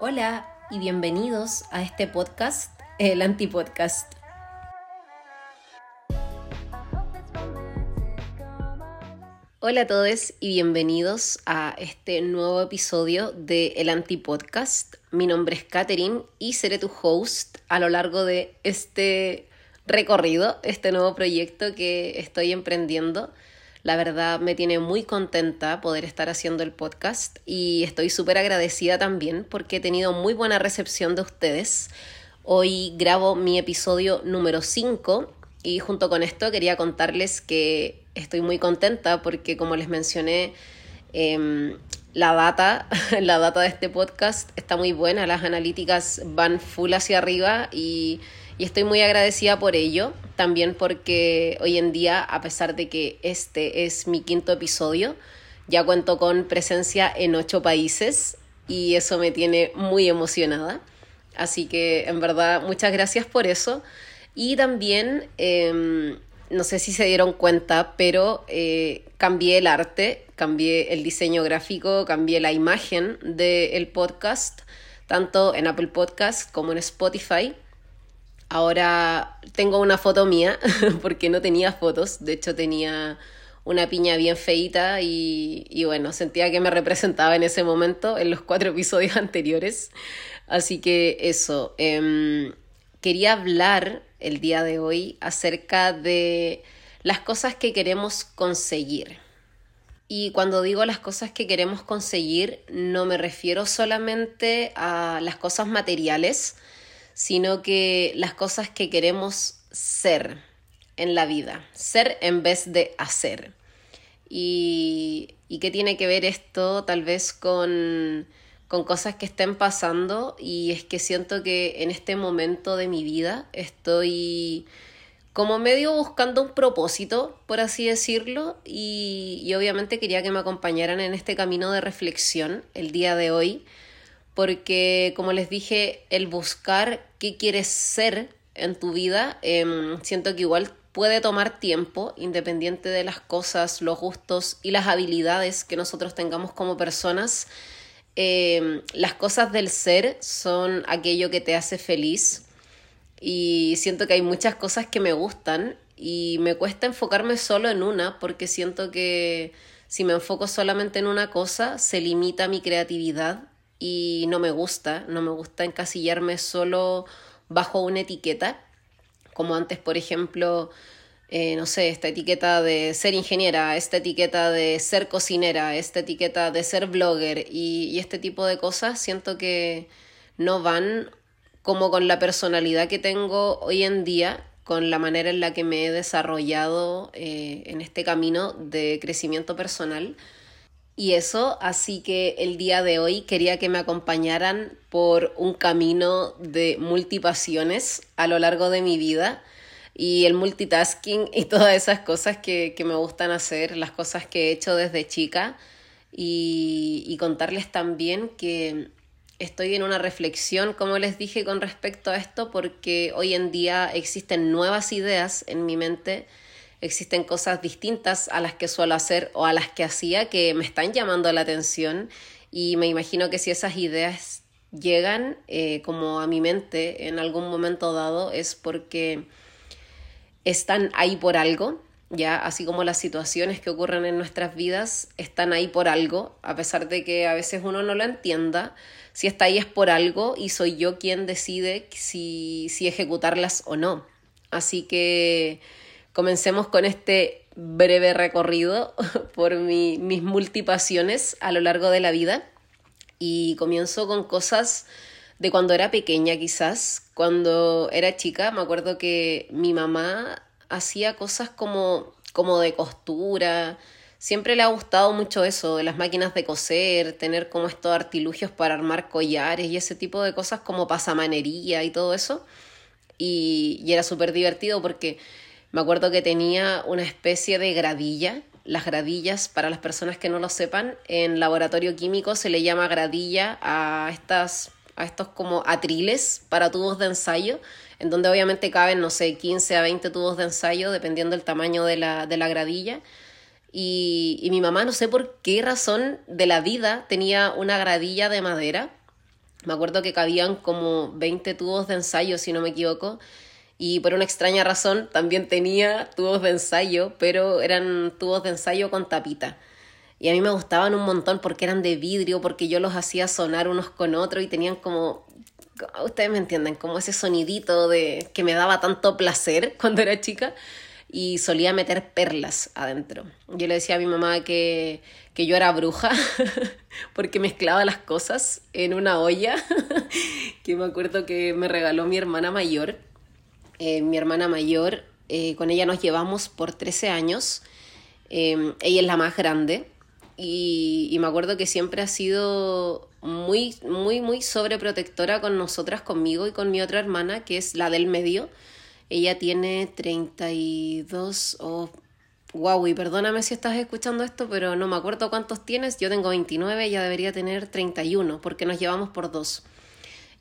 Hola y bienvenidos a este podcast, el Antipodcast. Hola a todos y bienvenidos a este nuevo episodio de El Antipodcast. Mi nombre es Katherine y seré tu host a lo largo de este recorrido, este nuevo proyecto que estoy emprendiendo. La verdad me tiene muy contenta poder estar haciendo el podcast y estoy súper agradecida también porque he tenido muy buena recepción de ustedes. Hoy grabo mi episodio número 5 y junto con esto quería contarles que estoy muy contenta porque como les mencioné, em, la data, la data de este podcast está muy buena, las analíticas van full hacia arriba y, y, estoy muy agradecida por ello. También porque hoy en día, a pesar de que este es mi quinto episodio, ya cuento con presencia en ocho países y eso me tiene muy emocionada. Así que en verdad muchas gracias por eso. Y también eh, no sé si se dieron cuenta, pero eh, cambié el arte, cambié el diseño gráfico, cambié la imagen del podcast, tanto en Apple Podcast como en Spotify. Ahora tengo una foto mía, porque no tenía fotos, de hecho tenía una piña bien feita y, y, bueno, sentía que me representaba en ese momento en los cuatro episodios anteriores. Así que eso, eh, quería hablar el día de hoy acerca de las cosas que queremos conseguir. Y cuando digo las cosas que queremos conseguir, no me refiero solamente a las cosas materiales, sino que las cosas que queremos ser en la vida, ser en vez de hacer. Y, y qué tiene que ver esto tal vez con con cosas que estén pasando y es que siento que en este momento de mi vida estoy como medio buscando un propósito, por así decirlo, y, y, obviamente quería que me acompañaran en este camino de reflexión el día de hoy, porque como les dije, el buscar qué quieres ser en tu vida, eh, siento que igual puede tomar tiempo, independiente de las cosas, los gustos y las habilidades que nosotros tengamos como personas. Eh, las cosas del ser son aquello que te hace feliz y siento que hay muchas cosas que me gustan y me cuesta enfocarme solo en una porque siento que si me enfoco solamente en una cosa se limita mi creatividad y no me gusta, no me gusta encasillarme solo bajo una etiqueta, como antes, por ejemplo, eh, no sé, esta etiqueta de ser ingeniera, esta etiqueta de ser cocinera, esta etiqueta de ser blogger y, este tipo de cosas, siento que no van como con la personalidad que tengo hoy en día, con la manera en la que me he desarrollado eh, en este camino de crecimiento personal. Y eso, así que el día de hoy quería que me acompañaran por un camino de multipasiones a lo largo de mi vida y el multitasking y todas esas cosas que, que me gustan hacer, las cosas que he hecho desde chica. Y, y contarles también que estoy en una reflexión, como les dije, con respecto a esto, porque hoy en día existen nuevas ideas en mi mente, existen cosas distintas a las que suelo hacer o a las que hacía que me están llamando la atención. Y me imagino que si esas ideas llegan eh, como a mi mente en algún momento dado es porque están ahí por algo, ya así como las situaciones que ocurren en nuestras vidas están ahí por algo, a pesar de que a veces uno no lo entienda, si está ahí es por algo y soy yo quien decide si, si ejecutarlas o no. Así que comencemos con este breve recorrido por mi, mis multipasiones a lo largo de la vida. Y comienzo con cosas de cuando era pequeña quizás, cuando era chica, me acuerdo que mi mamá hacía cosas como, como de costura, siempre le ha gustado mucho eso, de las máquinas de coser, tener como estos artilugios para armar collares y ese tipo de cosas como pasamanería y todo eso. Y, y era súper divertido porque me acuerdo que tenía una especie de gradilla. Las gradillas, para las personas que no lo sepan, en laboratorio químico se le llama gradilla a estas a estos como atriles para tubos de ensayo, en donde obviamente caben, no sé, 15 a 20 tubos de ensayo, dependiendo del tamaño de la, de la gradilla. Y, y mi mamá, no sé por qué razón de la vida, tenía una gradilla de madera Me acuerdo que cabían como 20 tubos de ensayo, si no me equivoco, y por una extraña razón también tenía tubos de ensayo, pero eran tubos de ensayo con tapita. Y a mí me gustaban un montón porque eran de vidrio, porque yo los hacía sonar unos con otros y tenían como, ustedes me entienden, como ese sonidito de que me daba tanto placer cuando era chica y solía meter perlas adentro. Yo le decía a mi mamá que, que yo era bruja porque mezclaba las cosas en una olla que me acuerdo que me regaló mi hermana mayor. Eh, mi hermana mayor, eh, con ella nos llevamos por 13 años. Eh, ella es la más grande y, me acuerdo que siempre ha sido muy, muy, muy sobreprotectora con nosotras, conmigo y con mi otra hermana, que es la del medio ella tiene 32 o... Wow, y perdóname si estás escuchando esto, pero no me acuerdo cuántos tienes. Yo tengo 29, ella debería tener 31, porque nos llevamos por dos.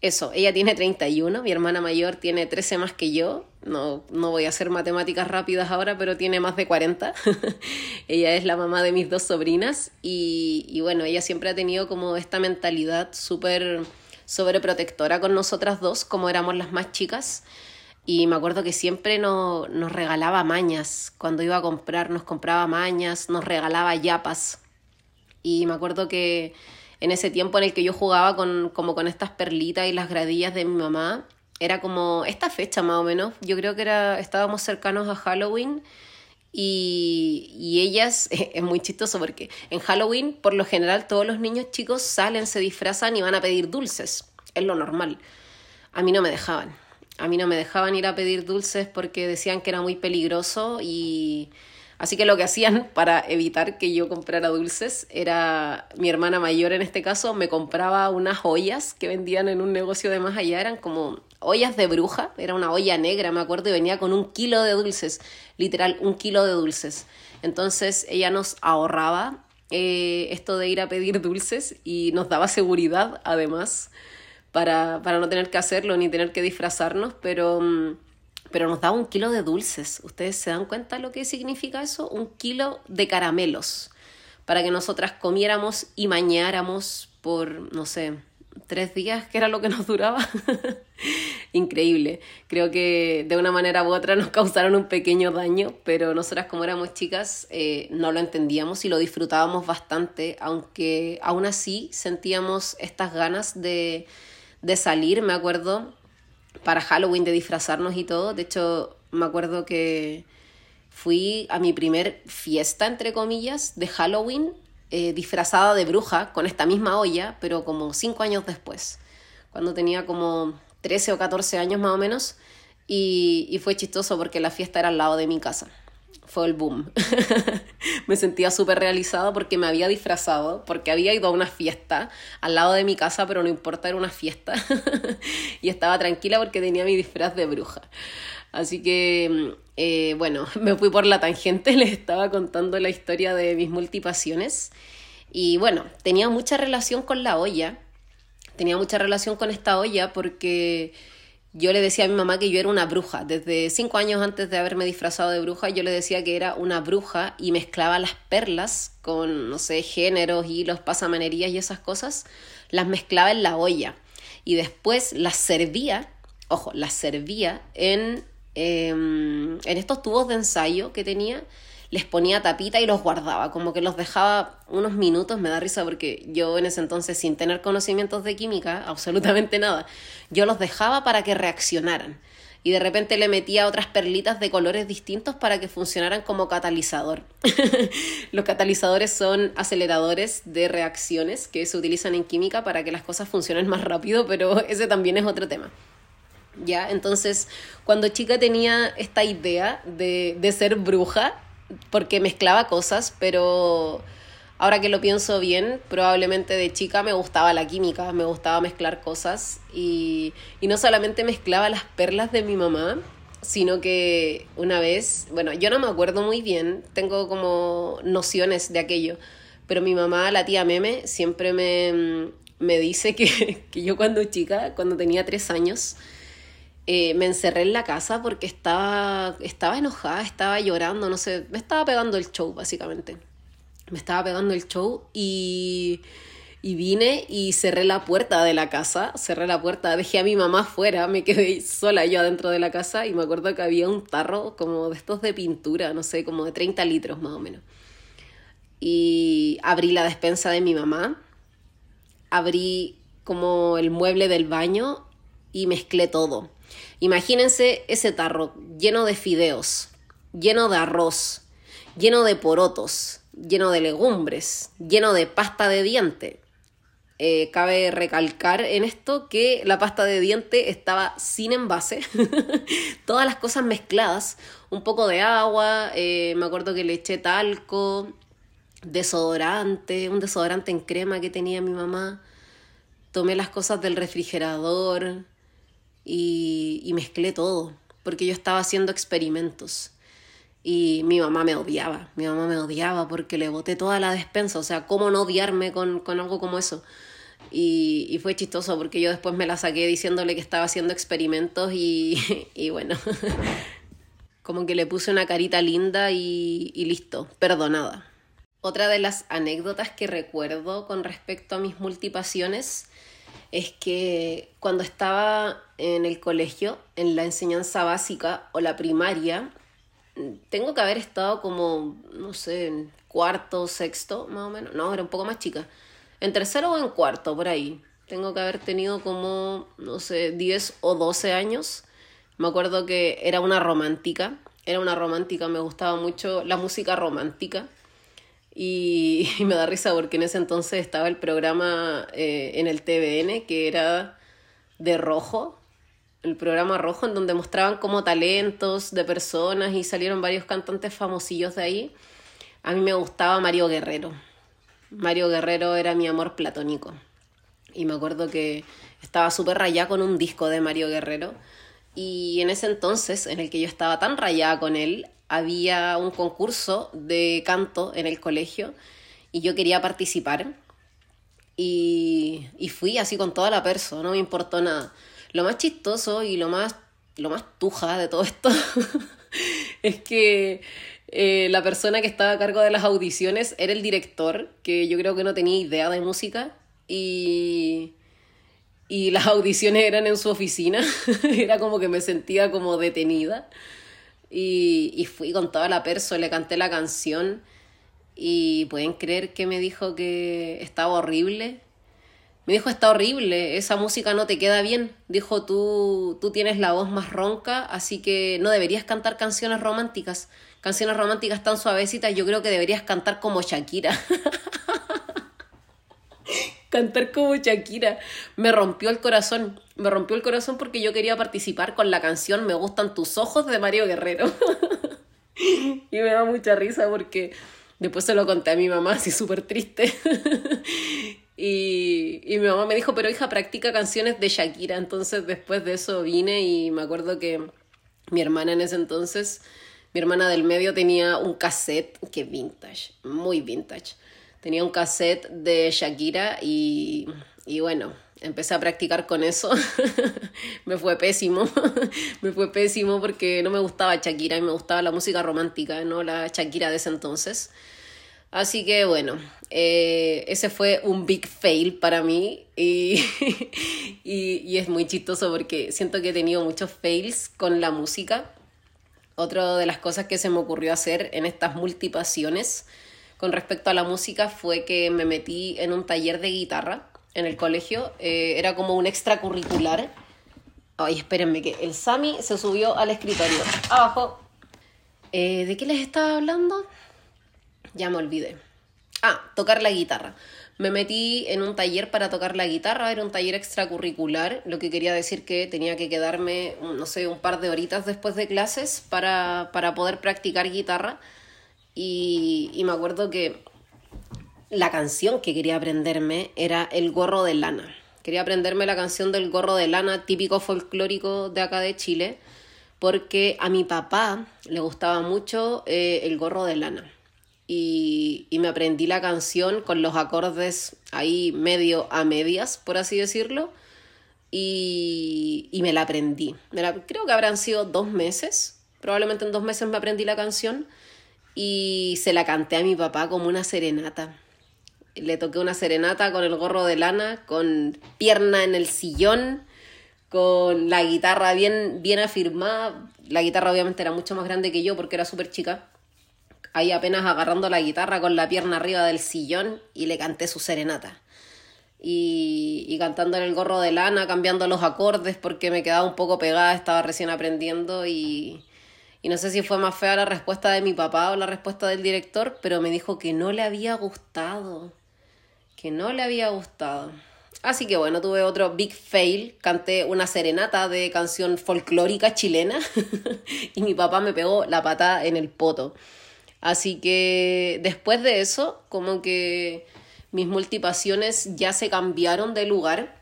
Eso, ella tiene 31, mi hermana mayor tiene 13 más que yo. No, no voy a hacer matemáticas rápidas ahora, pero tiene más de 40. ella es la mamá de mis dos sobrinas y, y bueno, ella siempre ha tenido como esta mentalidad súper sobreprotectora con nosotras dos, como éramos las más chicas. Y me acuerdo que siempre nos regalaba mañas. Cuando iba a comprar, nos compraba mañas, nos regalaba yapas. Y me acuerdo que en ese tiempo en el que yo jugaba con, como con estas perlitas y las gradillas de mi mamá, era como esta fecha más o menos. Yo creo que era, estábamos cercanos a Halloween. Y, y, ellas, es muy chistoso porque en Halloween, por lo general, todos los niños chicos salen, se disfrazan y van a pedir dulces. Es lo normal. A mí no me dejaban a mí no me dejaban ir a pedir dulces porque decían que era muy peligroso y así que lo que hacían para evitar que yo comprara dulces era mi hermana mayor en este caso me compraba unas ollas que vendían en un negocio de más allá, eran como ollas de bruja, era una olla negra me acuerdo y venía con un kilo de dulces, literal un kilo de dulces. Entonces ella nos ahorraba eh, esto de ir a pedir dulces y nos daba seguridad además para, para no tener que hacerlo ni tener que disfrazarnos, pero, mm, pero nos daba un kilo de dulces. ¿Ustedes se dan cuenta lo que significa eso? Un kilo de caramelos para que nosotras comiéramos y mañáramos por, no sé, tres días, que era lo que nos duraba. Increíble. Creo que de una manera u otra nos causaron un pequeño daño, pero nosotras como éramos chicas eh, no lo entendíamos y lo disfrutábamos bastante, aunque aún así sentíamos estas ganas de, de salir, me acuerdo, para Halloween, de disfrazarnos y todo. De hecho, me acuerdo que fui a mi primer fiesta, entre comillas, de Halloween, eh, disfrazada de bruja, con esta misma olla, pero como cinco años después, cuando tenía como 13 o 14 años más o menos, y, y fue chistoso porque la fiesta era al lado de mi casa fue el boom. me sentía súper realizada porque me había disfrazado, porque había ido a una fiesta al lado de mi casa, pero no importa, era una fiesta. y estaba tranquila porque tenía mi disfraz de bruja. Así que, eh, bueno, me fui por la tangente, les estaba contando la historia de mis multipasiones. Y bueno, tenía mucha relación con la olla. Tenía mucha relación con esta olla porque yo le decía a mi mamá que yo era una bruja. Desde cinco años antes de haberme disfrazado de bruja, yo le decía que era una bruja y mezclaba las perlas con, no sé, géneros, hilos, pasamanerías y esas cosas. Las mezclaba en la olla y después las servía, ojo, las servía en, em, en estos tubos de ensayo que tenía les ponía tapita y los guardaba, como que los dejaba unos minutos, me da risa porque yo en ese entonces sin tener conocimientos de química, absolutamente nada, yo los dejaba para que reaccionaran y de repente le metía otras perlitas de colores distintos para que funcionaran como catalizador. Los catalizadores son aceleradores de reacciones que se utilizan en química para que las cosas funcionen más rápido, pero ese también es otro tema. Ya, entonces, cuando chica tenía esta idea de, de ser bruja, porque mezclaba cosas, pero ahora que lo pienso bien, probablemente de chica me gustaba la química, me gustaba mezclar cosas y, y no solamente mezclaba las perlas de mi mamá, sino que una vez, bueno, yo no me acuerdo muy bien, tengo como nociones de aquello, pero mi mamá, la tía Meme, siempre me, me dice que, que yo cuando chica, cuando tenía tres años, eh, me encerré en la casa porque estaba, estaba enojada, estaba llorando, no sé, me estaba pegando el show básicamente. Me estaba pegando el show y, Y vine y cerré la puerta de la casa, cerré la puerta, dejé a mi mamá afuera, me quedé sola yo adentro de la casa y me acuerdo que había un tarro como de estos de pintura, no sé, como de 30 litros más o menos. Y abrí la despensa de mi mamá, abrí como el mueble del baño y mezclé todo. Imagínense ese tarro lleno de fideos, lleno de arroz, lleno de porotos, lleno de legumbres, lleno de pasta de diente, eh, cabe recalcar en esto que la pasta de diente estaba sin envase, todas las cosas mezcladas, un poco de agua, eh, me acuerdo que le eché talco, desodorante, un desodorante en crema que tenía mi mamá, tomé las cosas del refrigerador y, mezclé todo, porque yo estaba haciendo experimentos. Y mi mamá me odiaba, mi mamá me odiaba porque le boté toda la despensa, o sea, ¿cómo no odiarme con, algo como eso? Y, fue chistoso porque yo después me la saqué diciéndole que estaba haciendo experimentos y, y bueno, como que le puse una carita linda y, y listo, perdonada. Otra de las anécdotas que recuerdo con respecto a mis multipasiones es que cuando estaba en el colegio, en la enseñanza básica o la primaria, tengo que haber estado como, no sé, en cuarto, sexto, más o menos. No, era un poco más chica en tercero o en cuarto, por ahí. Tengo que haber tenido como, no sé, 10 o 12 años. Me acuerdo que era una romántica, era una romántica, me gustaba mucho la música romántica. Y, me da risa porque en ese entonces estaba el programa eh, en el TVN que era de rojo, el programa rojo en donde mostraban como talentos de personas y salieron varios cantantes famosillos de ahí. A mí me gustaba Mario Guerrero. Mario Guerrero era mi amor platónico. Y me acuerdo que estaba súper rayada con un disco de Mario Guerrero. Y en ese entonces, en el que yo estaba tan rayada con él, había un concurso de canto en el colegio y yo quería participar. Y, y fui así con toda la persona, no me importó nada. Lo más chistoso y lo más, lo más tuja de todo esto es que eh, la persona que estaba a cargo de las audiciones era el director, que yo creo que no tenía idea de música, y, y las audiciones eran en su oficina, era como que me sentía como detenida, y, y fui con toda la persona, le canté la canción, y pueden creer que me dijo que estaba horrible. Me dijo, está horrible, esa música no te queda bien. Dijo, tú, tú tienes la voz más ronca, así que no deberías cantar canciones románticas canciones románticas tan suavecitas, yo creo que deberías cantar como Shakira. cantar como Shakira. Me rompió el corazón. Me rompió el corazón porque yo quería participar con la canción Me gustan tus ojos de Mario Guerrero. y me da mucha risa porque después se lo conté a mi mamá así súper triste. y, y mi mamá me dijo, pero hija, practica canciones de Shakira. Entonces después de eso vine y me acuerdo que mi hermana en ese entonces mi hermana del medio tenía un cassette, que vintage, muy vintage. Tenía un cassette de Shakira y, y bueno, empecé a practicar con eso. me fue pésimo, me fue pésimo porque no me gustaba Shakira y me gustaba la música romántica, no la Shakira de ese entonces. Así que bueno, eh, ese fue un big fail para mí y, y, y es muy chistoso porque siento que he tenido muchos fails con la música otra de las cosas que se me ocurrió hacer en estas multipasiones con respecto a la música fue que me metí en un taller de guitarra en el colegio. Eh, era como un extracurricular. Ay, espérenme que el Sami se subió al escritorio. Abajo. Eh, ¿De qué les estaba hablando? Ya me olvidé. Ah, tocar la guitarra. Me metí en un taller para tocar la guitarra, era un taller extracurricular, lo que quería decir que tenía que quedarme, no sé, un par de horitas después de clases para, para poder practicar guitarra. Y, y me acuerdo que la canción que quería aprenderme era El gorro de lana. Quería aprenderme la canción del gorro de lana, típico folclórico de acá de Chile, porque a mi papá le gustaba mucho eh, el gorro de lana y, me aprendí la canción con los acordes ahí medio a medias, por así decirlo, y, y me la aprendí. creo que habrán sido dos meses, probablemente en dos meses me aprendí la canción y se la canté a mi papá como una serenata. Le toqué una serenata con el gorro de lana, con pierna en el sillón, con la guitarra bien, bien afirmada. La guitarra obviamente era mucho más grande que yo porque era súper chica. Ahí apenas agarrando la guitarra con la pierna arriba del sillón y le canté su serenata. Y, y cantando en el gorro de lana, cambiando los acordes porque me quedaba un poco pegada, estaba recién aprendiendo y, y no sé si fue más fea la respuesta de mi papá o la respuesta del director, pero me dijo que no le había gustado. Que no le había gustado. Así que bueno, tuve otro big fail. Canté una serenata de canción folclórica chilena y mi papá me pegó la patada en el poto. Así que después de eso, como que mis multipasiones ya se cambiaron de lugar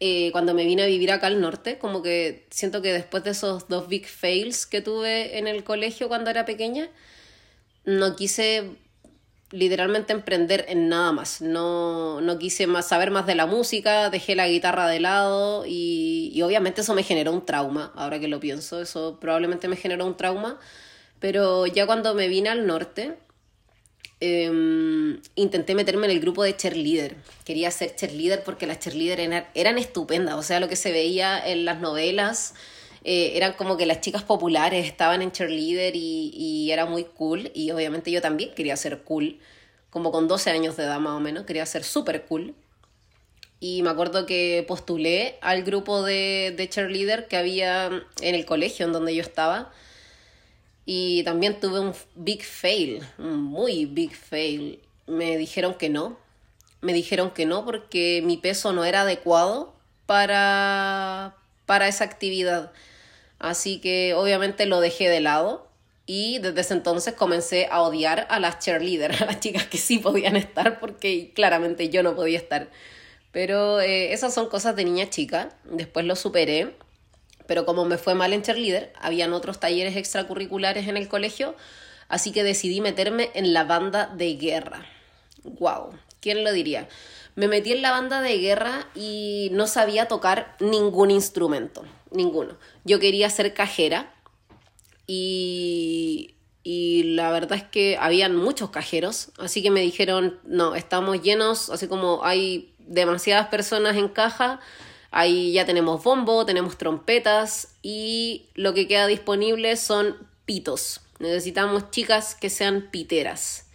eh, cuando me vine a vivir acá al norte, como que siento que después de esos dos big fails que tuve en el colegio cuando era pequeña, no quise literalmente emprender en nada más. No, no quise más saber más de la música, dejé la guitarra de lado y, y obviamente eso me generó un trauma, ahora que lo pienso, eso probablemente me generó un trauma, pero ya cuando me vine al norte, Em, intenté meterme en el grupo de cheerleader. Quería ser cheerleader porque las cheerleader eran, estupendas. O sea, lo que se veía en las novelas eh, eran como que las chicas populares estaban en cheerleader y, y era muy cool. Y obviamente yo también quería ser cool. Como con 12 años de edad más o menos. Quería ser súper cool. Y me acuerdo que postulé al grupo de, de cheerleader que había en el colegio en donde yo estaba y también tuve un big fail, un muy big fail. Me dijeron que no. Me dijeron que no porque mi peso no era adecuado para, para esa actividad. Así que obviamente lo dejé de lado y desde ese entonces comencé a odiar a las cheerleaders, a las chicas que sí podían estar porque claramente yo no podía estar. Pero eh, esas son cosas de niña chica. Después lo superé pero como me fue mal en cheerleader, habían otros talleres extracurriculares en el colegio, así que decidí meterme en la banda de guerra. ¡Wow! ¿Quién lo diría? Me metí en la banda de guerra y no sabía tocar ningún instrumento, ninguno. Yo quería ser cajera y, y la verdad es que habían muchos cajeros, así que me dijeron, no, estamos llenos, así como hay demasiadas personas en caja, Ahí ya tenemos bombo, tenemos trompetas y lo que queda disponible son pitos. Necesitamos chicas que sean piteras.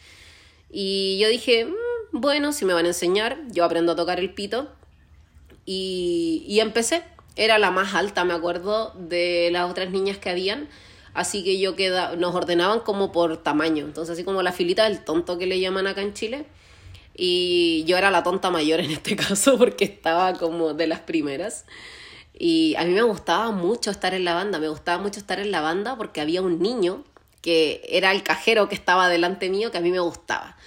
Y yo dije, mm, bueno, si me van a enseñar, yo aprendo a tocar el pito. Y, y empecé. Era la más alta, me acuerdo, de las otras niñas que habían. Así que yo queda, nos ordenaban como por tamaño. Entonces, así como la filita del tonto que le llaman acá en Chile y yo era la tonta mayor en este caso porque estaba como de las primeras. Y a mí me gustaba mucho estar en la banda, me gustaba mucho estar en la banda porque había un niño que era el cajero que estaba delante mío que a mí me gustaba.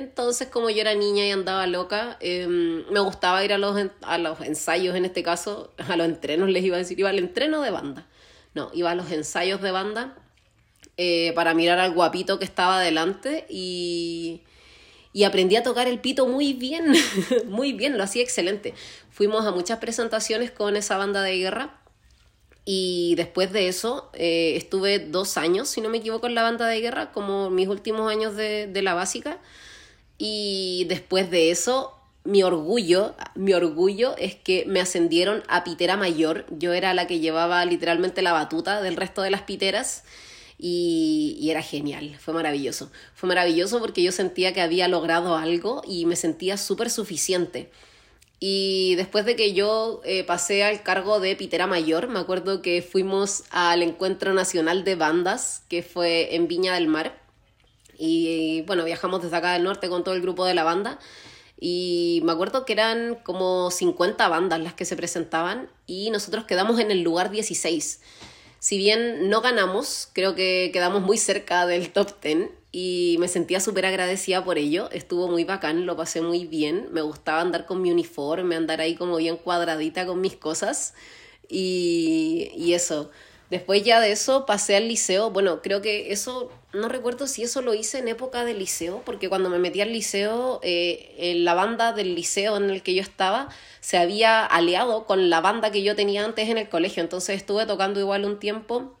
Entonces, como yo era niña y andaba loca, em, me gustaba ir a los, a los ensayos, en este caso, a los entrenos, les iba a decir, iba al entreno de banda. No, iba a los ensayos de banda eh, para mirar al guapito que estaba delante y, y aprendí a tocar el pito muy bien, muy bien, lo hacía excelente. Fuimos a muchas presentaciones con esa banda de guerra y después de eso eh, estuve dos años, si no me equivoco, en la banda de guerra, como mis últimos años de, de la básica. Y después de eso, mi orgullo, mi orgullo es que me ascendieron a pitera mayor. Yo era la que llevaba literalmente la batuta del resto de las piteras y, era genial, fue maravilloso. Fue maravilloso porque yo sentía que había logrado algo y me sentía súper suficiente. Y después de que yo eh, pasé al cargo de Pitera Mayor, me acuerdo que fuimos al Encuentro Nacional de Bandas, que fue en Viña del Mar. Y bueno, viajamos desde acá del norte con todo el grupo de la banda. Y me acuerdo que eran como 50 bandas las que se presentaban y nosotros quedamos en el lugar 16 si bien no ganamos, creo que quedamos muy cerca del top 10 y me sentía súper agradecida por ello. Estuvo muy bacán, lo pasé muy bien. Me gustaba andar con mi uniforme, andar ahí como bien cuadradita con mis cosas y, y eso. Después ya de eso pasé al liceo. Bueno, creo que eso, no recuerdo si eso lo hice en época de liceo, porque cuando me metí al liceo, eh, en la banda del liceo en el que yo estaba se había aliado con la banda que yo tenía antes en el colegio. Entonces estuve tocando igual un tiempo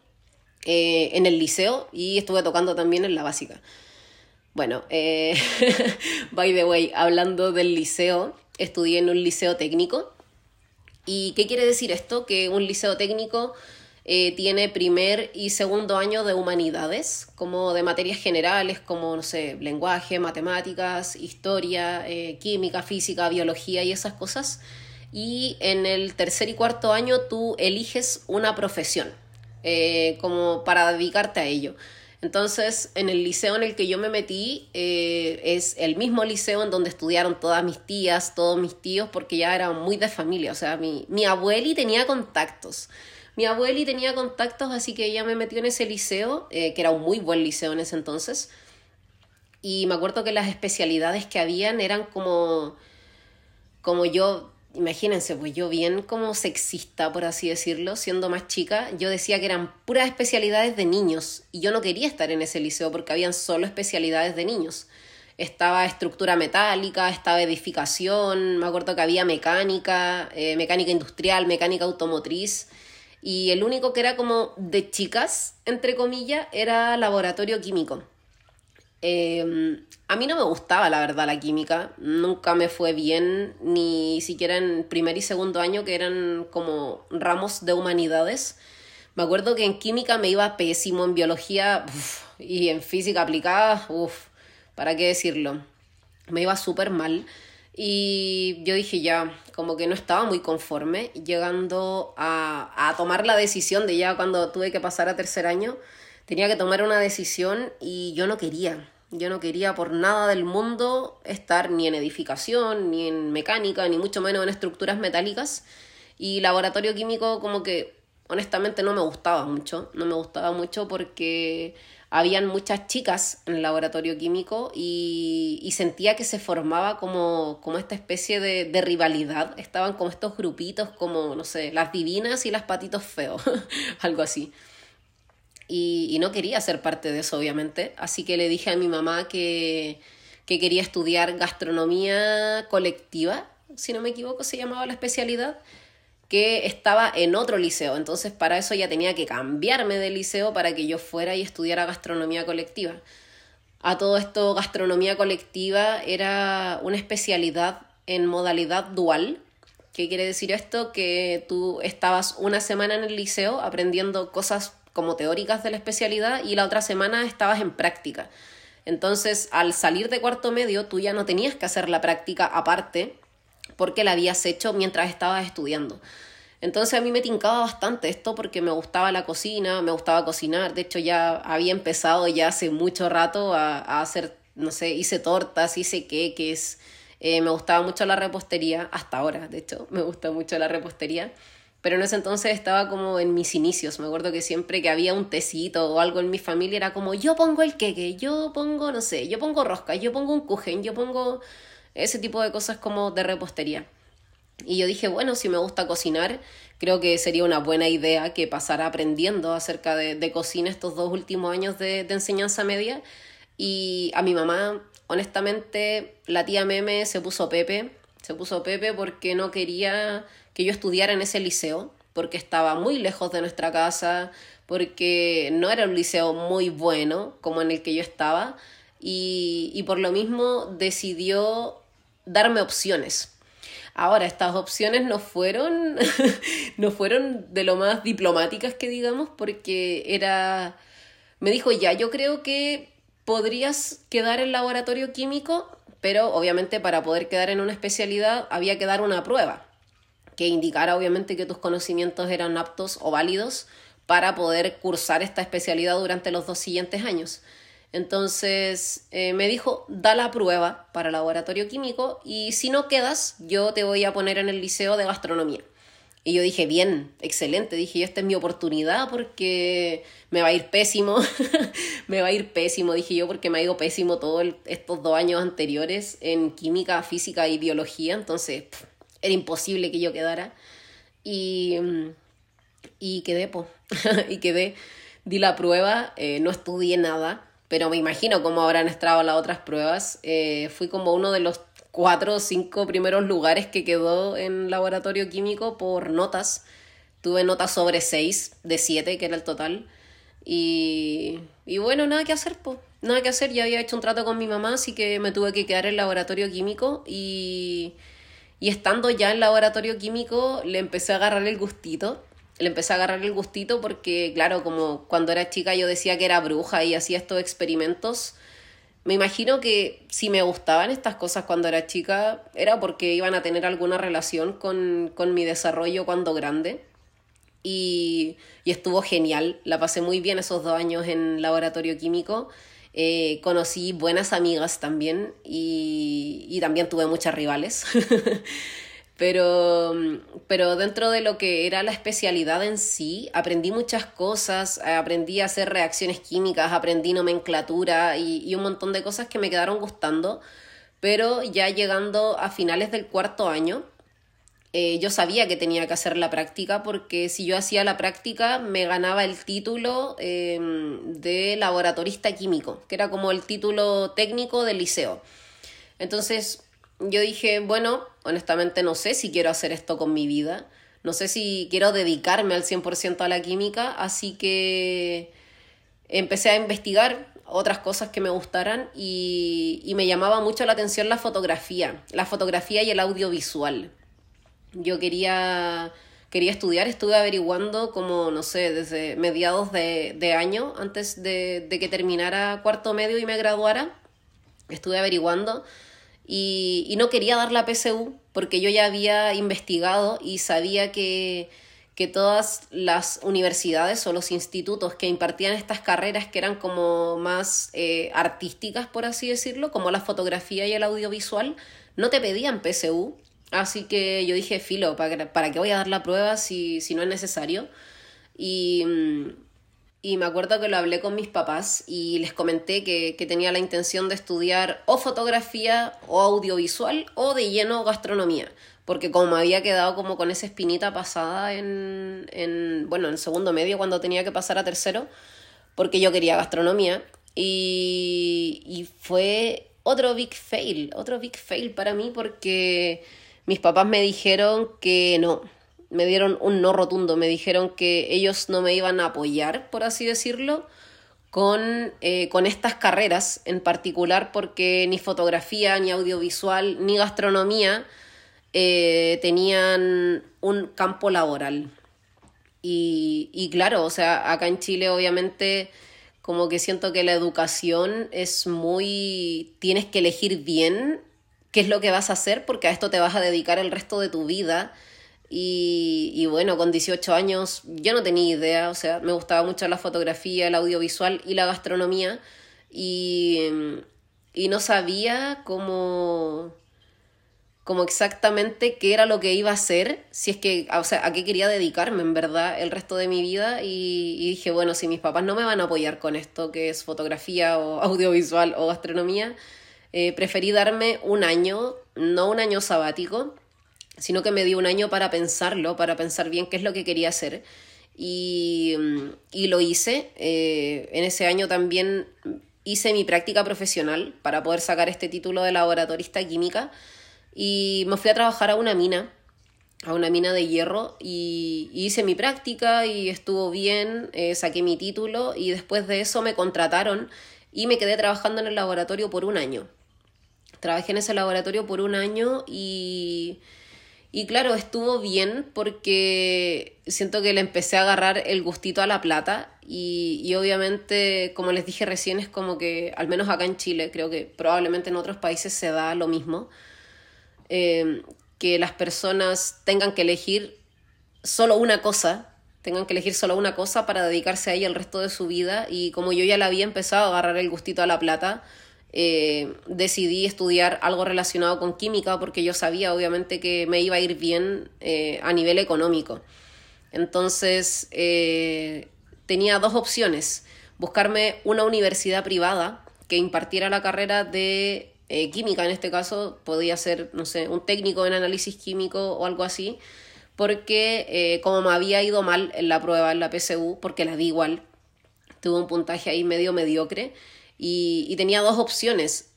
eh, en el liceo y estuve tocando también en la básica. Bueno, eh, by the way, hablando del liceo, estudié en un liceo técnico. ¿Y qué quiere decir esto? Que un liceo técnico eh, tiene primer y segundo año de humanidades, como de materias generales, como, no sé, lenguaje, matemáticas, historia, eh, química, física, biología y esas cosas. Y en el tercer y cuarto año tú eliges una profesión, eh, como para dedicarte a ello. Entonces, en el liceo en el que yo me metí, es el mismo liceo en donde estudiaron todas mis tías, todos mis tíos, porque ya era muy de familia. O sea, mi, mi abueli tenía contactos. Mi abueli tenía contactos, así que ella me metió en ese liceo, eh, que era un muy buen liceo en ese entonces. Y me acuerdo que las especialidades que habían eran como, como yo, imagínense, pues yo bien como sexista, por así decirlo, siendo más chica, yo decía que eran puras especialidades de niños y yo no quería estar en ese liceo porque habían solo especialidades de niños. Estaba estructura metálica, estaba edificación, me acuerdo que había mecánica, eh, mecánica industrial, mecánica automotriz y el único que era como de chicas, entre comillas, era laboratorio químico. Em, a mí no me gustaba, la verdad, la química. Nunca me fue bien, ni siquiera en primer y segundo año, que eran como ramos de humanidades. Me acuerdo que en química me iba pésimo, en biología y en física aplicada, uff, ¿para qué decirlo? Me iba súper mal. Y yo dije ya, como que no estaba muy conforme, llegando a, a, tomar la decisión de ya cuando tuve que pasar a tercer año, tenía que tomar una decisión y yo no quería. Yo no quería por nada del mundo estar ni en edificación, ni en mecánica, ni mucho menos en estructuras metálicas. Y laboratorio químico como que honestamente no me gustaba mucho. No me gustaba mucho porque habían muchas chicas en el laboratorio químico y, sentía que se formaba como, como esta especie de, rivalidad. Estaban como estos grupitos, como, no sé, las divinas y las patitos feos, algo así. Y, no quería ser parte de eso, obviamente. Así que le dije a mi mamá que quería estudiar gastronomía colectiva, si no me equivoco, se llamaba la especialidad que estaba en otro liceo. Entonces para eso ya tenía que cambiarme de liceo para que yo fuera y estudiara gastronomía colectiva. A todo esto, gastronomía colectiva era una especialidad en modalidad dual. ¿Qué quiere decir esto? Que tú estabas una semana en el liceo aprendiendo cosas como teóricas de la especialidad y la otra semana estabas en práctica. Entonces, al salir de cuarto medio, tú ya no tenías que hacer la práctica aparte, porque la habías hecho mientras estabas estudiando. Entonces a mí me tincaba bastante esto porque me gustaba la cocina, me gustaba cocinar. De hecho ya había empezado ya hace mucho rato a, hacer, no sé, hice tortas, hice queques. Eh, me gustaba mucho la repostería, hasta ahora, de hecho, me gusta mucho la repostería. Pero en ese entonces estaba como en mis inicios. Me acuerdo que siempre que había un tecito o algo en mi familia era como yo pongo el queque, yo pongo, no sé, yo pongo rosca, yo pongo un kuchen, yo pongo ese tipo de cosas como de repostería. Y yo dije, bueno, si me gusta cocinar, creo que sería una buena idea que pasara aprendiendo acerca de, cocina estos dos últimos años de, de, enseñanza media. Y a mi mamá, honestamente, la tía Meme se puso Pepe, se puso Pepe porque no quería que yo estudiara en ese liceo, porque estaba muy lejos de nuestra casa, porque no era un liceo muy bueno como en el que yo estaba. Y, y por lo mismo decidió darme opciones. Ahora, estas opciones no fueron, no fueron de lo más diplomáticas que digamos, porque era, me dijo, ya, yo creo que podrías quedar en laboratorio químico, pero obviamente para poder quedar en una especialidad había que dar una prueba que indicara obviamente que tus conocimientos eran aptos o válidos para poder cursar esta especialidad durante los dos siguientes años. Entonces eh, me dijo, da la prueba para laboratorio químico y si no quedas, yo te voy a poner en el liceo de gastronomía. Y yo dije, bien, excelente, dije, yo esta es mi oportunidad porque me va a ir pésimo, me va a ir pésimo, dije yo, porque me ha ido pésimo todos estos dos años anteriores en química, física y biología, entonces era imposible que yo quedara. Y, y quedé, pues, y quedé, di la prueba, eh, no estudié nada, pero me imagino cómo habrán estado las otras pruebas. Eh, fui como uno de los cuatro o cinco primeros lugares que quedó en laboratorio químico por notas. Tuve notas sobre seis de siete, que era el total. Y, y bueno, nada que hacer, pues. nada que hacer, ya había hecho un trato con mi mamá, así que me tuve que quedar en laboratorio químico y, y estando ya en laboratorio químico le empecé a agarrar el gustito. Le empecé a agarrar el gustito porque, claro, como cuando era chica yo decía que era bruja y hacía estos experimentos, me imagino que si me gustaban estas cosas cuando era chica era porque iban a tener alguna relación con, con mi desarrollo cuando grande. Y, y, estuvo genial, la pasé muy bien esos dos años en laboratorio químico eh, conocí buenas amigas también y, y también tuve muchas rivales. pero, pero dentro de lo que era la especialidad en sí, aprendí muchas cosas, aprendí a hacer reacciones químicas, aprendí nomenclatura y, y un montón de cosas que me quedaron gustando. Pero ya llegando a finales del cuarto año, eh, yo sabía que tenía que hacer la práctica porque si yo hacía la práctica me ganaba el título em, de laboratorista químico, que era como el título técnico del liceo. Entonces yo dije, bueno, honestamente no sé si quiero hacer esto con mi vida, no sé si quiero dedicarme al 100% a la química, así que empecé a investigar otras cosas que me gustaran y, y me llamaba mucho la atención la fotografía, la fotografía y el audiovisual. Yo quería, quería estudiar, estuve averiguando como, no sé, desde mediados de, de año, antes de, de, que terminara cuarto medio y me graduara, estuve averiguando y, no quería dar la PSU porque yo ya había investigado y sabía que, que todas las universidades o los institutos que impartían estas carreras que eran como más eh, artísticas, por así decirlo, como la fotografía y el audiovisual, no te pedían PSU Así que yo dije, filo, ¿para, para qué voy a dar la prueba si, si no es necesario? Y, mm, y, me acuerdo que lo hablé con mis papás y les comenté que, que, tenía la intención de estudiar o fotografía o audiovisual o de lleno gastronomía. Porque como me había quedado como con esa espinita pasada en, en, bueno, en segundo medio cuando tenía que pasar a tercero, porque yo quería gastronomía. Y, y fue otro big fail, otro big fail para mí porque mis papás me dijeron que no, me dieron un no rotundo, me dijeron que ellos no me iban a apoyar, por así decirlo, con, eh, con estas carreras en particular, porque ni fotografía, ni audiovisual, ni gastronomía eh, tenían un campo laboral. Y, y claro, o sea, acá en Chile obviamente como que siento que la educación es muy... tienes que elegir bien qué es lo que vas a hacer, porque a esto te vas a dedicar el resto de tu vida. Y, bueno, con 18 años yo no tenía idea, o sea, me gustaba mucho la fotografía, el audiovisual y la gastronomía. Y, y no sabía cómo, cómo exactamente qué era lo que iba a hacer, si es que, o sea, a qué quería dedicarme en verdad el resto de mi vida. Y, y dije, bueno, si mis papás no me van a apoyar con esto, que es fotografía o audiovisual o gastronomía, eh, preferí darme un año, no un año sabático, sino que me di un año para pensarlo, para pensar bien qué es lo que quería hacer. Y, y lo hice. Eh, en ese año también hice mi práctica profesional para poder sacar este título de laboratorista química y me fui a trabajar a una mina, a una mina de hierro y, hice mi práctica y estuvo bien, eh, saqué mi título y después de eso me contrataron y me quedé trabajando en el laboratorio por un año. Trabajé en ese laboratorio por un año y, y claro, estuvo bien porque siento que le empecé a agarrar el gustito a la plata y, y, obviamente, como les dije recién, es como que, al menos acá en Chile, creo que probablemente en otros países se da lo mismo, eh, que las personas tengan que elegir solo una cosa, tengan que elegir solo una cosa para dedicarse a ella el resto de su vida y como yo ya la había empezado a agarrar el gustito a la plata, eh, decidí estudiar algo relacionado con química porque yo sabía obviamente que me iba a ir bien eh, a nivel económico. Entonces eh, tenía dos opciones, buscarme una universidad privada que impartiera la carrera de química, en este caso podía ser, no sé, un técnico en análisis químico o algo así, porque como me había ido mal en la prueba, en la PSU, porque la di igual, tuve un puntaje ahí medio mediocre, y, tenía dos opciones,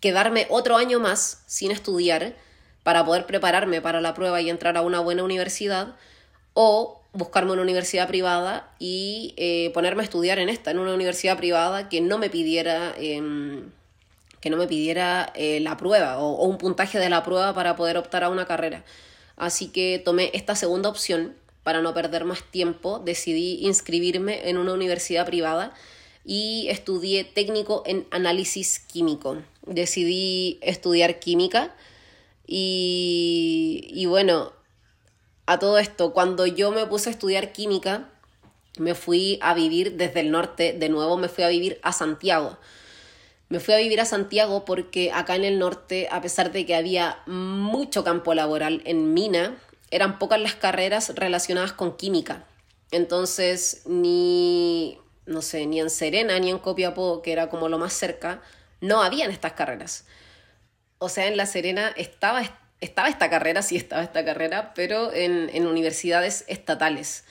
quedarme otro año más sin estudiar para poder prepararme para la prueba y entrar a una buena universidad, o buscarme una universidad privada y eh, ponerme a estudiar en esta, en una universidad privada que no me pidiera, em, que no me pidiera eh, la prueba o, o, un puntaje de la prueba para poder optar a una carrera. Así que tomé esta segunda opción para no perder más tiempo. Decidí inscribirme en una universidad privada y estudié técnico en análisis químico. Decidí estudiar química y, y bueno, a todo esto, cuando yo me puse a estudiar química, me fui a vivir desde el norte, de nuevo me fui a vivir a Santiago. Me fui a vivir a Santiago porque acá en el norte, a pesar de que había mucho campo laboral en mina, eran pocas las carreras relacionadas con química. Entonces, ni, no sé, ni en Serena ni en Copiapó, que era como lo más cerca, no habían estas carreras. O sea, en La Serena estaba estaba esta carrera, sí estaba esta carrera, pero en, universidades estatales.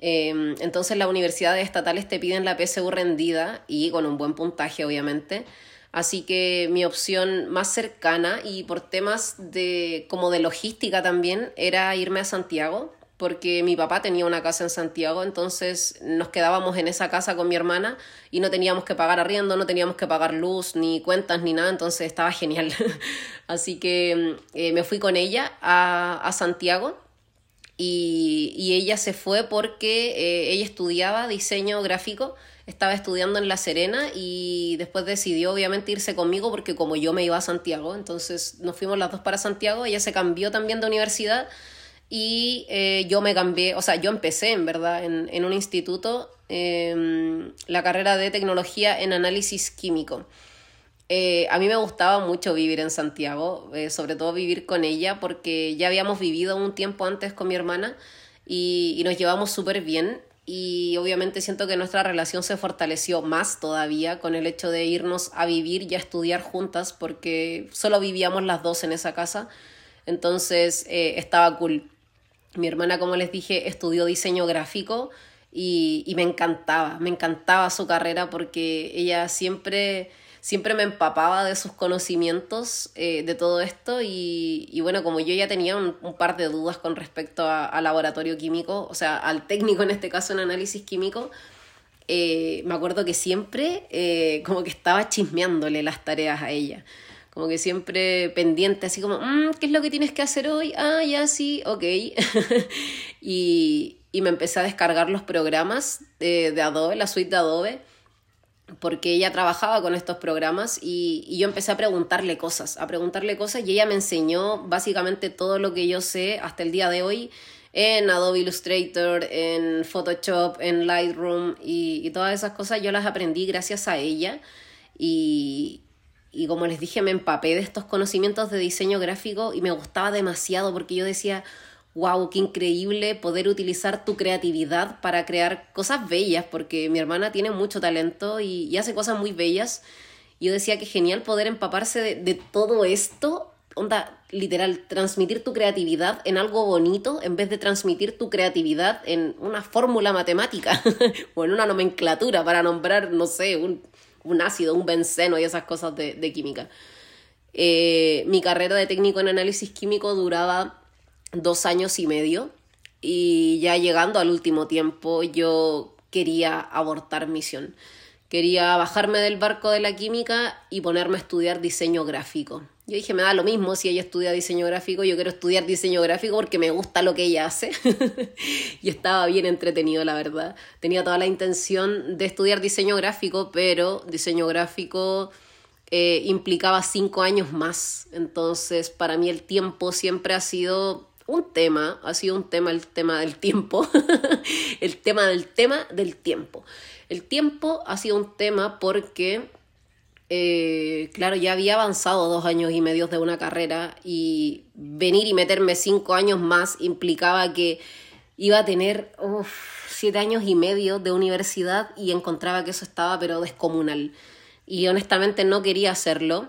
Eh, entonces las universidades estatales te piden la PSU rendida y con un buen puntaje, obviamente. Así que mi opción más cercana y por temas de como de logística también era irme a Santiago porque mi papá tenía una casa en Santiago, entonces nos quedábamos en esa casa con mi hermana y no teníamos que pagar arriendo, no teníamos que pagar luz, ni cuentas, ni nada, entonces estaba genial. Así que eh, me fui con ella a, a Santiago y, y, ella se fue porque eh, ella estudiaba diseño gráfico, estaba estudiando en La Serena y después decidió obviamente irse conmigo porque como yo me iba a Santiago, entonces nos fuimos las dos para Santiago, ella se cambió también de universidad y eh, yo me cambié, o sea, yo empecé en verdad en, en un instituto eh, la carrera de tecnología en análisis químico. Eh, a mí me gustaba mucho vivir en Santiago, eh, sobre todo vivir con ella, porque ya habíamos vivido un tiempo antes con mi hermana y, y nos llevamos súper bien. Y obviamente siento que nuestra relación se fortaleció más todavía con el hecho de irnos a vivir y a estudiar juntas, porque solo vivíamos las dos en esa casa. Entonces eh, estaba cool. Mi hermana, como les dije, estudió diseño gráfico y, y me encantaba, me encantaba su carrera porque ella siempre siempre me empapaba de sus conocimientos eh, de todo esto y, y, bueno, como yo ya tenía un, par de dudas con respecto al laboratorio químico, o sea, al técnico en este caso en análisis químico, eh, me acuerdo que siempre eh, como que estaba chismeándole las tareas a ella como que siempre pendiente, así como, mm, ¿qué es lo que tienes que hacer hoy? Ah, ya sí, ok. y, y, me empecé a descargar los programas de, Adobe, la suite de Adobe, porque ella trabajaba con estos programas y, y, yo empecé a preguntarle cosas, a preguntarle cosas y ella me enseñó básicamente todo lo que yo sé hasta el día de hoy en Adobe Illustrator, en Photoshop, en Lightroom y, y todas esas cosas yo las aprendí gracias a ella y, y como les dije, me empapé de estos conocimientos de diseño gráfico y me gustaba demasiado porque yo decía, wow, qué increíble poder utilizar tu creatividad para crear cosas bellas, porque mi hermana tiene mucho talento y, hace cosas muy bellas. Yo decía que genial poder empaparse de, de todo esto, onda, literal, transmitir tu creatividad en algo bonito en vez de transmitir tu creatividad en una fórmula matemática o en una nomenclatura para nombrar, no sé, un un ácido, un benceno y esas cosas de, química. Eh, mi carrera de técnico en análisis químico duraba dos años y medio y ya llegando al último tiempo yo quería abortar misión. Quería bajarme del barco de la química y ponerme a estudiar diseño gráfico. Yo dije, me da lo mismo si ella estudia diseño gráfico, yo quiero estudiar diseño gráfico porque me gusta lo que ella hace. y estaba bien entretenido, la verdad. Tenía toda la intención de estudiar diseño gráfico, pero diseño gráfico eh, implicaba cinco años más. Entonces, para mí el tiempo siempre ha sido un tema, ha sido un tema el tema del tiempo, el tema del tema del tiempo. El tiempo ha sido un tema porque eh, claro, ya había avanzado dos años y medio de una carrera y venir y meterme cinco años más implicaba que iba a tener siete años y medio de universidad y encontraba que eso estaba pero descomunal. Y honestamente no quería hacerlo,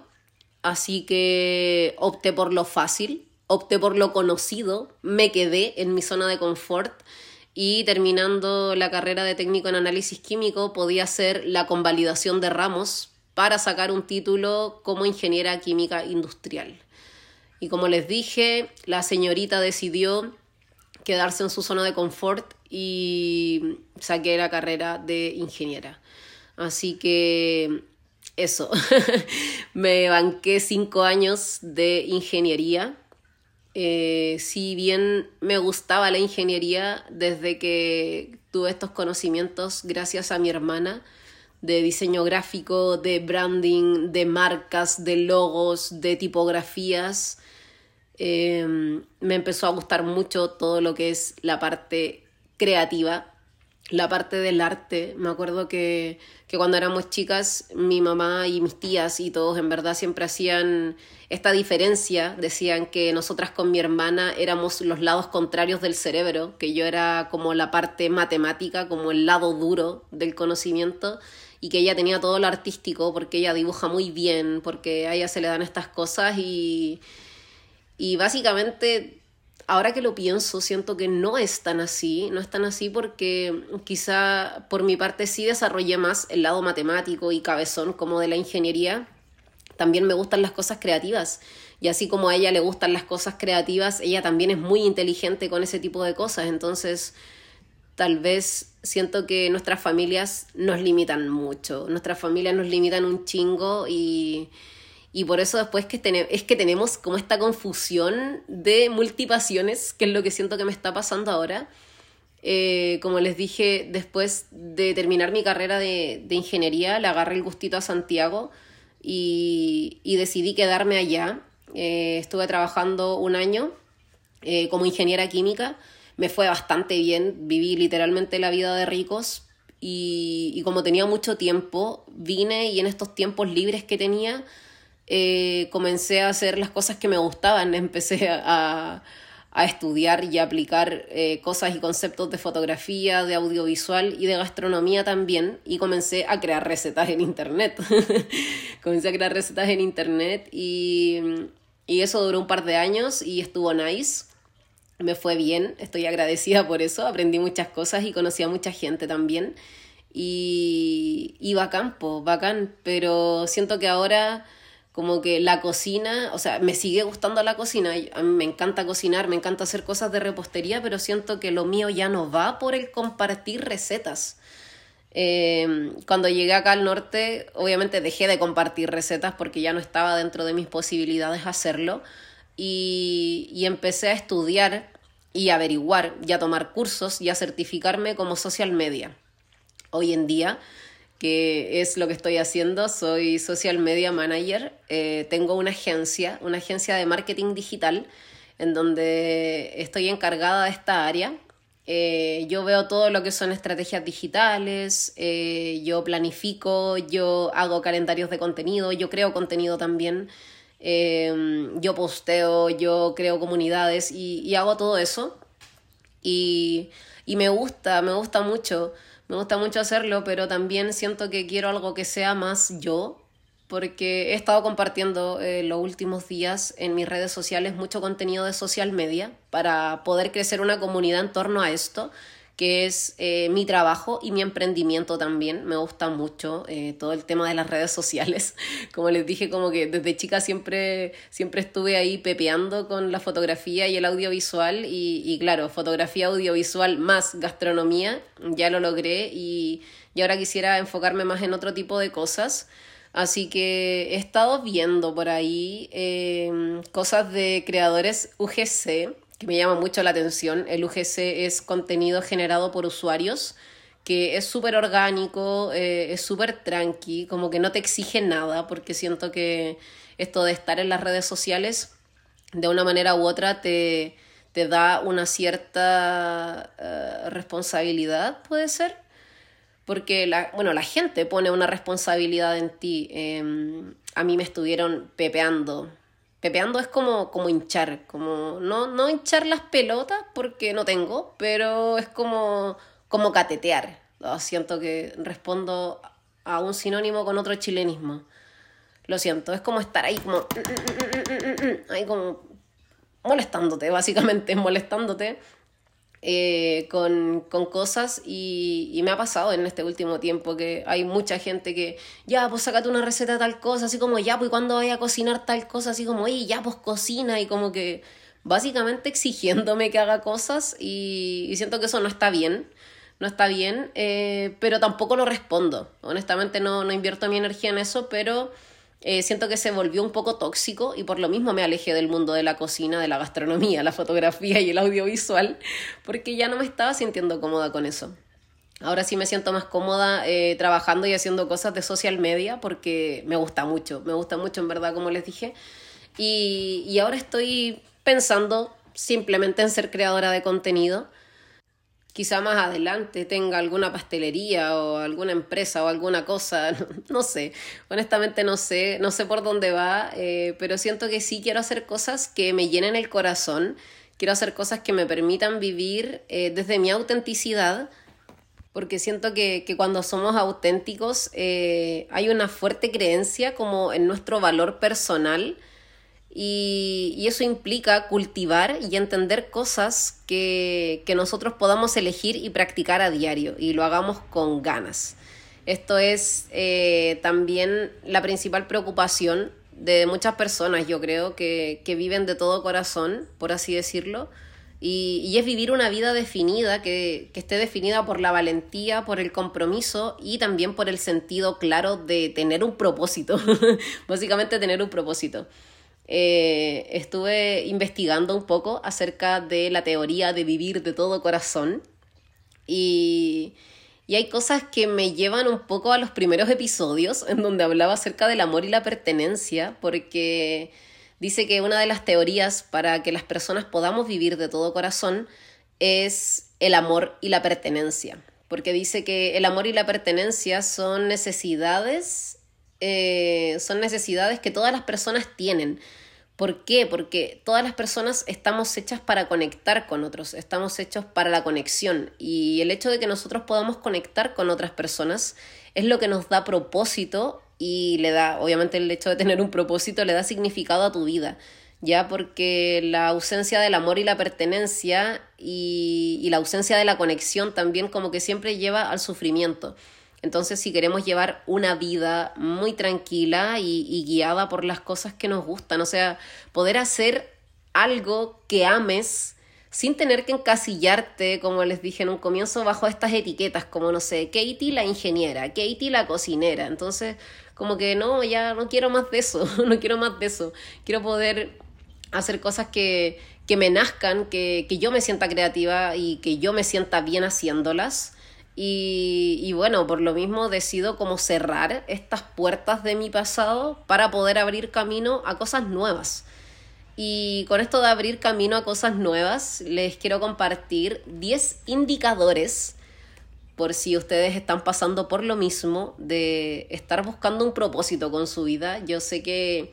así que opté por lo fácil, opté por lo conocido, me quedé en mi zona de confort y terminando la carrera de técnico en análisis químico podía hacer la convalidación de ramos para sacar un título como ingeniera química industrial. Y como les dije, la señorita decidió quedarse en su zona de confort y saqué la carrera de ingeniera. Así que eso, me banqué cinco años de ingeniería. Eh, si bien me gustaba la ingeniería desde que tuve estos conocimientos gracias a mi hermana de diseño gráfico, de branding, de marcas, de logos, de tipografías, Em, me empezó a gustar mucho todo lo que es la parte creativa, la parte del arte. Me acuerdo que, que, cuando éramos chicas, mi mamá y mis tías y todos en verdad siempre hacían esta diferencia. Decían que nosotras con mi hermana éramos los lados contrarios del cerebro, que yo era como la parte matemática, como el lado duro del conocimiento y que ella tenía todo lo artístico porque ella dibuja muy bien, porque a ella se le dan estas cosas y y básicamente, ahora que lo pienso, siento que no es tan así, no es tan así porque quizá por mi parte sí desarrollé más el lado matemático y cabezón como de la ingeniería. También me gustan las cosas creativas. Y así como a ella le gustan las cosas creativas, ella también es muy inteligente con ese tipo de cosas. Entonces, tal vez siento que nuestras familias nos limitan mucho. Nuestras familias nos limitan un chingo y, y por eso después que es que tenemos como esta confusión de multipasiones, que es lo que siento que me está pasando ahora. Eh, como les dije, después de terminar mi carrera de, ingeniería, le agarré el gustito a Santiago y, decidí quedarme allá. Eh, estuve trabajando un año eh, como ingeniera química. Me fue bastante bien, viví literalmente la vida de ricos y, y como tenía mucho tiempo, vine y en estos tiempos libres que tenía, eh, comencé a hacer las cosas que me gustaban, empecé a, a estudiar y a aplicar eh, cosas y conceptos de fotografía, de audiovisual y de gastronomía también y comencé a crear recetas en internet. comencé a crear recetas en internet y, y eso duró un par de años y estuvo nice. Me fue bien, estoy agradecida por eso, aprendí muchas cosas y conocí a mucha gente también. Y, y bacán, bacán, pero siento que ahora como que la cocina, o sea, me sigue gustando la cocina, a mí me encanta cocinar, me encanta hacer cosas de repostería, pero siento que lo mío ya no va por el compartir recetas. Em, cuando llegué acá al norte, obviamente dejé de compartir recetas porque ya no estaba dentro de mis posibilidades hacerlo y, empecé a estudiar y averiguar y a tomar cursos y a certificarme como social media. Hoy en día que es lo que estoy haciendo. Soy social media manager. Eh, tengo una agencia, una agencia de marketing digital, en donde estoy encargada de esta área. Eh, yo veo todo lo que son estrategias digitales, eh, yo planifico, yo hago calendarios de contenido, yo creo contenido también, yo posteo, yo creo comunidades y, hago todo eso. Y, y me gusta, me gusta mucho. Me gusta mucho hacerlo, pero también siento que quiero algo que sea más yo, porque he estado compartiendo eh, los últimos días en mis redes sociales mucho contenido de social media para poder crecer una comunidad en torno a esto que es eh, mi trabajo y mi emprendimiento también. Me gusta mucho eh, todo el tema de las redes sociales. Como les dije, como que desde chica siempre, siempre estuve ahí pepeando con la fotografía y el audiovisual y, claro, fotografía audiovisual más gastronomía, ya lo logré y, y ahora quisiera enfocarme más en otro tipo de cosas. Así que he estado viendo por ahí eh, cosas de creadores UGC que me llama mucho la atención. El UGC es contenido generado por usuarios, que es súper orgánico, eh, es súper tranqui, como que no te exige nada, porque siento que esto de estar en las redes sociales, de una manera u otra, te, te da una cierta eh, responsabilidad, puede ser. Porque la, bueno, la gente pone una responsabilidad en ti. Em, a mí me estuvieron pepeando Pepeando es como, como hinchar, como no, no hinchar las pelotas porque no tengo, pero es como, como catetear. siento que respondo a un sinónimo con otro chilenismo. Lo siento, es como estar ahí como, ahí como molestándote, básicamente molestándote eh, con, cosas y, me ha pasado en este último tiempo que hay mucha gente que ya pues sacate una receta de tal cosa, así como ya pues cuando vaya a cocinar tal cosa, así como y ya pues cocina y como que básicamente exigiéndome que haga cosas y, siento que eso no está bien, no está bien, eh, pero tampoco lo respondo. Honestamente no, no invierto mi energía en eso, pero eh, siento que se volvió un poco tóxico y por lo mismo me alejé del mundo de la cocina, de la gastronomía, la fotografía y el audiovisual, porque ya no me estaba sintiendo cómoda con eso. Ahora sí me siento más cómoda eh, trabajando y haciendo cosas de social media porque me gusta mucho, me gusta mucho en verdad, como les dije. Y, y ahora estoy pensando simplemente en ser creadora de contenido quizá más adelante tenga alguna pastelería o alguna empresa o alguna cosa, no, sé, honestamente no sé, no sé por dónde va, eh, pero siento que sí quiero hacer cosas que me llenen el corazón, quiero hacer cosas que me permitan vivir eh, desde mi autenticidad, porque siento que, cuando somos auténticos eh, hay una fuerte creencia como en nuestro valor personal, y, eso implica cultivar y entender cosas que, nosotros podamos elegir y practicar a diario y lo hagamos con ganas. Esto es eh, también la principal preocupación de muchas personas, yo creo, que, viven de todo corazón, por así decirlo, y, es vivir una vida definida, que, que, esté definida por la valentía, por el compromiso y también por el sentido claro de tener un propósito, básicamente tener un propósito. Eh, estuve investigando un poco acerca de la teoría de vivir de todo corazón y, y hay cosas que me llevan un poco a los primeros episodios en donde hablaba acerca del amor y la pertenencia, porque dice que una de las teorías para que las personas podamos vivir de todo corazón es el amor y la pertenencia, porque dice que el amor y la pertenencia son necesidades eh, son necesidades que todas las personas tienen. ¿Por qué? Porque todas las personas estamos hechas para conectar con otros, estamos hechos para la conexión y el hecho de que nosotros podamos conectar con otras personas es lo que nos da propósito y le da, obviamente el hecho de tener un propósito le da significado a tu vida, ya porque la ausencia del amor y la pertenencia y, y la ausencia de la conexión también como que siempre lleva al sufrimiento. Entonces, si queremos llevar una vida muy tranquila y, guiada por las cosas que nos gustan, o sea, poder hacer algo que ames sin tener que encasillarte, como les dije en un comienzo, bajo estas etiquetas, como no sé, Katie la ingeniera, Katie la cocinera. Entonces, como que no, ya no quiero más de eso, no quiero más de eso. Quiero poder hacer cosas que, que me nazcan, que, que yo me sienta creativa y que yo me sienta bien haciéndolas y, bueno, por lo mismo decido como cerrar estas puertas de mi pasado para poder abrir camino a cosas nuevas. Y con esto de abrir camino a cosas nuevas, les quiero compartir 10 indicadores por si ustedes están pasando por lo mismo de estar buscando un propósito con su vida. Yo sé que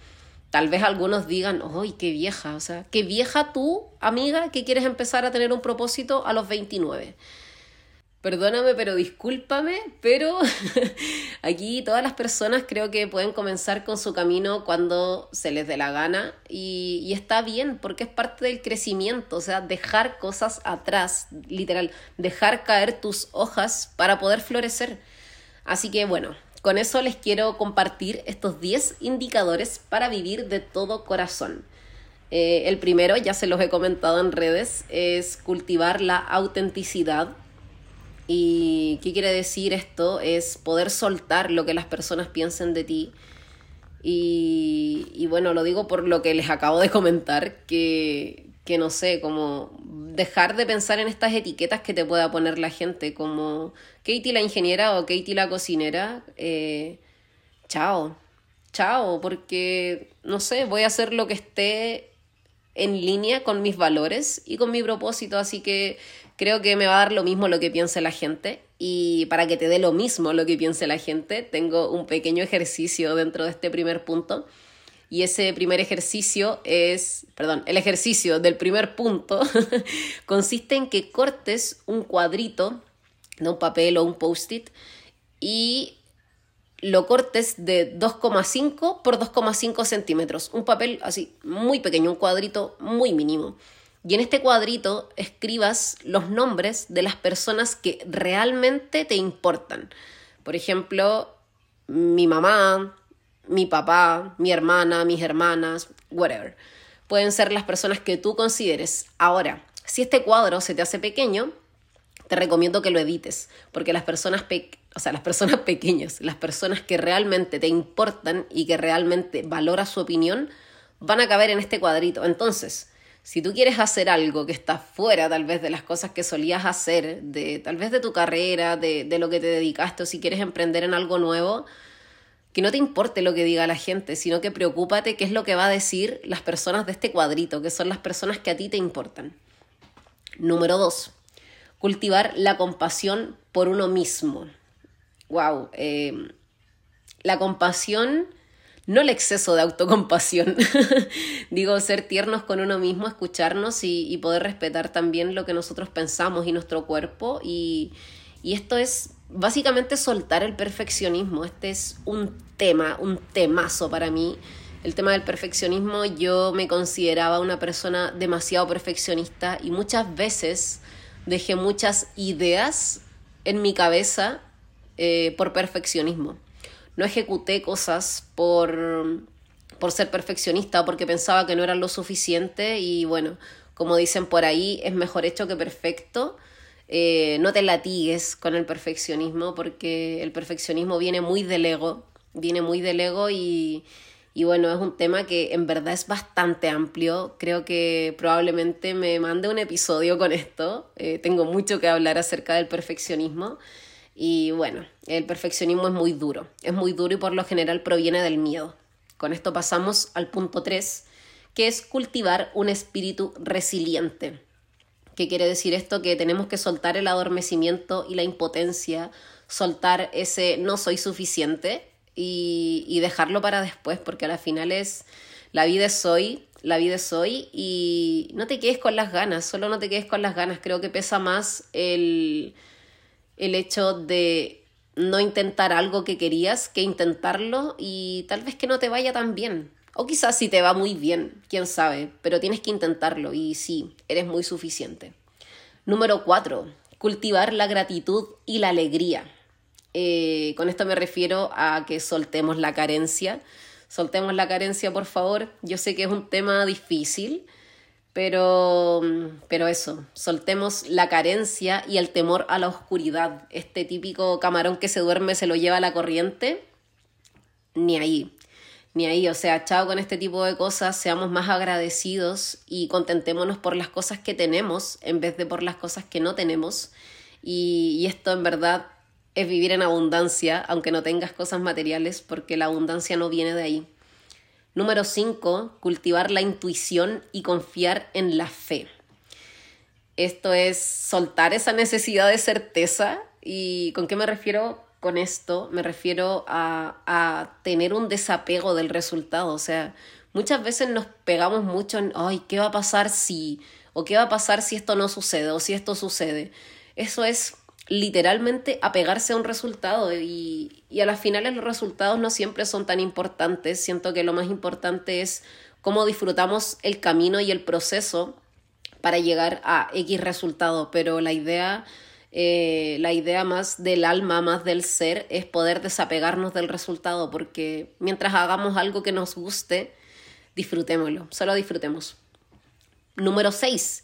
tal vez algunos digan, ¡ay, qué vieja! O sea, qué vieja tú, amiga, que quieres empezar a tener un propósito a los 29 perdóname, pero discúlpame, pero aquí todas las personas creo que pueden comenzar con su camino cuando se les dé la gana y, está bien porque es parte del crecimiento, o sea, dejar cosas atrás, literal, dejar caer tus hojas para poder florecer. Así que bueno, con eso les quiero compartir estos 10 indicadores para vivir de todo corazón. Eh, el primero, ya se los he comentado en redes, es cultivar la autenticidad ¿Y qué quiere decir esto? Es poder soltar lo que las personas piensen de ti. Y, bueno, lo digo por lo que les acabo de comentar, que, que no sé, como dejar de pensar en estas etiquetas que te pueda poner la gente, como Katie la ingeniera o Katie la cocinera. Eh, chao, chao, porque no sé, voy a hacer lo que esté en línea con mis valores y con mi propósito, así que creo que me va a dar lo mismo lo que piense la gente y para que te dé lo mismo lo que piense la gente, tengo un pequeño ejercicio dentro de este primer punto. Y ese primer ejercicio es, perdón, el ejercicio del primer punto consiste en que cortes un cuadrito de un papel o un post-it y lo cortes de 2,5 por 2,5 centímetros. Un papel así muy pequeño, un cuadrito muy mínimo. Y en este cuadrito escribas los nombres de las personas que realmente te importan. Por ejemplo, mi mamá, mi papá, mi hermana, mis hermanas, whatever. pueden ser las personas que tú consideres. Ahora, si este cuadro se te hace pequeño, te recomiendo que lo edites, porque las personas, o sea, las personas pequeñas, las personas que realmente te importan y que realmente valoras su opinión, van a caber en este cuadrito. Entonces, si tú quieres hacer algo que está fuera tal vez de las cosas que solías hacer, de tal vez de tu carrera, de, de lo que te dedicaste, o si quieres emprender en algo nuevo, que no te importe lo que diga la gente, sino que preocúpate qué es lo que va a decir las personas de este cuadrito, que son las personas que a ti te importan. Número dos, cultivar la compasión por uno mismo. Wow, eh, la compasión, no el exceso de autocompasión, digo, ser tiernos con uno mismo, escucharnos y, poder respetar también lo que nosotros pensamos y nuestro cuerpo. Y, y esto es básicamente soltar el perfeccionismo. Este es un tema, un temazo para mí. El tema del perfeccionismo, yo me consideraba una persona demasiado perfeccionista y muchas veces dejé muchas ideas en mi cabeza eh, por perfeccionismo. No ejecuté cosas por, por ser perfeccionista porque pensaba que no eran lo suficiente y bueno, como dicen por ahí, es mejor hecho que perfecto. Eh, no te latigues con el perfeccionismo porque el perfeccionismo viene muy del ego, viene muy del ego y, y bueno, es un tema que en verdad es bastante amplio. Creo que probablemente me mande un episodio con esto. Eh, tengo mucho que hablar acerca del perfeccionismo. Y bueno, el perfeccionismo es muy duro. Es muy duro y por lo general proviene del miedo. Con esto pasamos al punto 3, que es cultivar un espíritu resiliente. ¿Qué quiere decir esto? Que tenemos que soltar el adormecimiento y la impotencia, soltar ese no soy suficiente y, dejarlo para después, porque a la final es, la vida es hoy, la vida es hoy y no te quedes con las ganas, solo no te quedes con las ganas, creo que pesa más el, el hecho de no intentar algo que querías que intentarlo y tal vez que no te vaya tan bien. O quizás si te va muy bien, quién sabe, pero tienes que intentarlo y sí, eres muy suficiente. Número 4. Cultivar la gratitud y la alegría. Eh, con esto me refiero a que soltemos la carencia. Soltemos la carencia, por favor. Yo sé que es un tema difícil, pero, pero eso, soltemos la carencia y el temor a la oscuridad. Este típico camarón que se duerme se lo lleva a la corriente. Ni ahí, ni ahí. O sea, chao con este tipo de cosas, seamos más agradecidos y contentémonos por las cosas que tenemos en vez de por las cosas que no tenemos. y esto en verdad es vivir en abundancia, aunque no tengas cosas materiales, porque la abundancia no viene de ahí. Número 5, cultivar la intuición y confiar en la fe. Esto es soltar esa necesidad de certeza. ¿Y con qué me refiero con esto? Me refiero a, a tener un desapego del resultado. O sea, muchas veces nos pegamos mucho en, ay, ¿qué va a pasar si? ¿O qué va a pasar si esto no sucede? ¿O si esto sucede? Eso es literalmente apegarse a un resultado y, y a las finales los resultados no siempre son tan importantes. Siento que lo más importante es cómo disfrutamos el camino y el proceso para llegar a X resultado, pero la idea, eh, la idea más del alma, más del ser, es poder desapegarnos del resultado, porque mientras hagamos algo que nos guste, disfrutémoslo, solo disfrutemos. Número 6.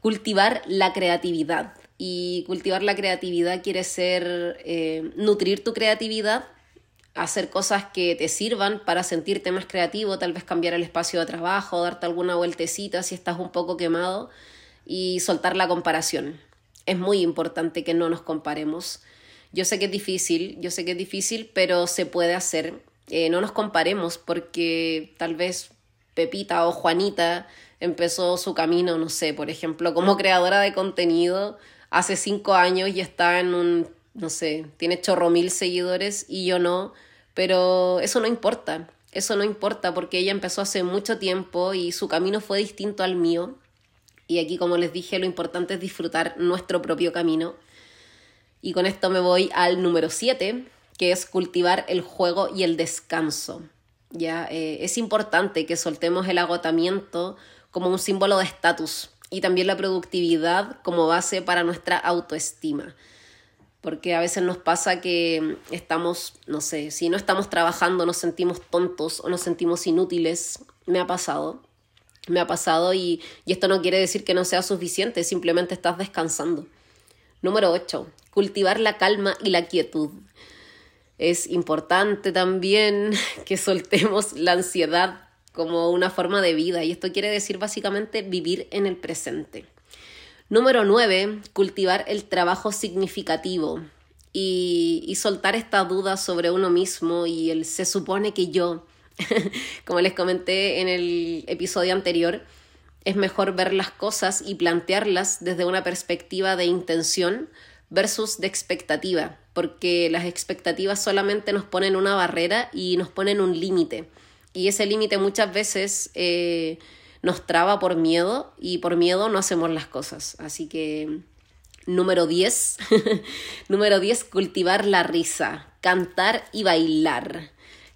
Cultivar la creatividad. Y cultivar la creatividad quiere ser eh, nutrir tu creatividad, hacer cosas que te sirvan para sentirte más creativo, tal vez cambiar el espacio de trabajo, darte alguna vueltecita si estás un poco quemado y soltar la comparación. Es muy importante que no nos comparemos. Yo sé que es difícil, yo sé que es difícil, pero se puede hacer. Eh, no nos comparemos porque tal vez Pepita o Juanita empezó su camino, no sé, por ejemplo, como creadora de contenido hace cinco años y está en un, no sé, tiene chorro mil seguidores y yo no, pero eso no importa, eso no importa porque ella empezó hace mucho tiempo y su camino fue distinto al mío. Y aquí, como les dije, lo importante es disfrutar nuestro propio camino. Y con esto me voy al número 7, que es cultivar el juego y el descanso. Ya eh, es importante que soltemos el agotamiento como un símbolo de estatus y también la productividad como base para nuestra autoestima. Porque a veces nos pasa que estamos, no sé, si no estamos trabajando nos sentimos tontos o nos sentimos inútiles, me ha pasado. Me ha pasado y, y esto no quiere decir que no sea suficiente, simplemente estás descansando. Número 8. Cultivar la calma y la quietud. Es importante también que soltemos la ansiedad como una forma de vida y esto quiere decir básicamente vivir en el presente. Número 9. Cultivar el trabajo significativo y, soltar esta duda sobre uno mismo y el se supone que yo, como les comenté en el episodio anterior, es mejor ver las cosas y plantearlas desde una perspectiva de intención versus de expectativa, porque las expectativas solamente nos ponen una barrera y nos ponen un límite. Y ese límite muchas veces eh, nos traba por miedo y por miedo no hacemos las cosas. Así que número 10, número 10, cultivar la risa, cantar y bailar.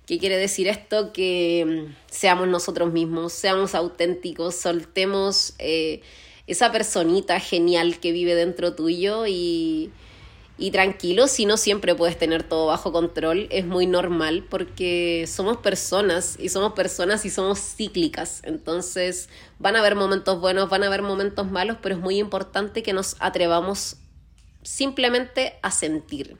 ¿Qué quiere decir esto? Que mm, seamos nosotros mismos, seamos auténticos, soltemos eh, esa personita genial que vive dentro tuyo y, y tranquilo, si no siempre puedes tener todo bajo control, es muy normal porque somos personas y somos personas y somos cíclicas, entonces van a haber momentos buenos, van a haber momentos malos, pero es muy importante que nos atrevamos simplemente a sentir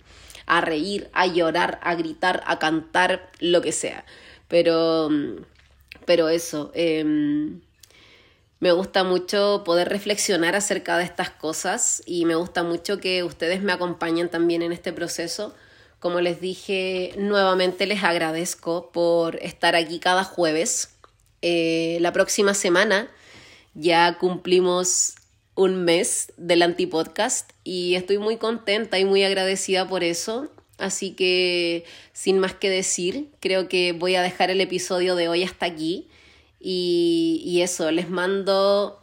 a reír, a llorar, a gritar, a cantar, lo que sea. Pero, pero eso, em, me gusta mucho poder reflexionar acerca de estas cosas y me gusta mucho que ustedes me acompañen también en este proceso. Como les dije, nuevamente les agradezco por estar aquí cada jueves. Eh, la próxima semana ya cumplimos un mes del antipodcast y estoy muy contenta y muy agradecida por eso. Así que, sin más que decir, creo que voy a dejar el episodio de hoy hasta aquí. Y, y eso, les mando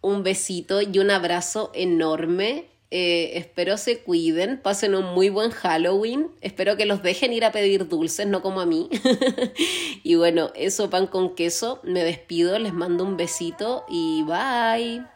un besito y un abrazo enorme. Eh, espero se cuiden, pasen un muy buen Halloween. Espero que los dejen ir a pedir dulces, no como a mí. y bueno, eso pan con queso. Me despido, les mando un besito y bye.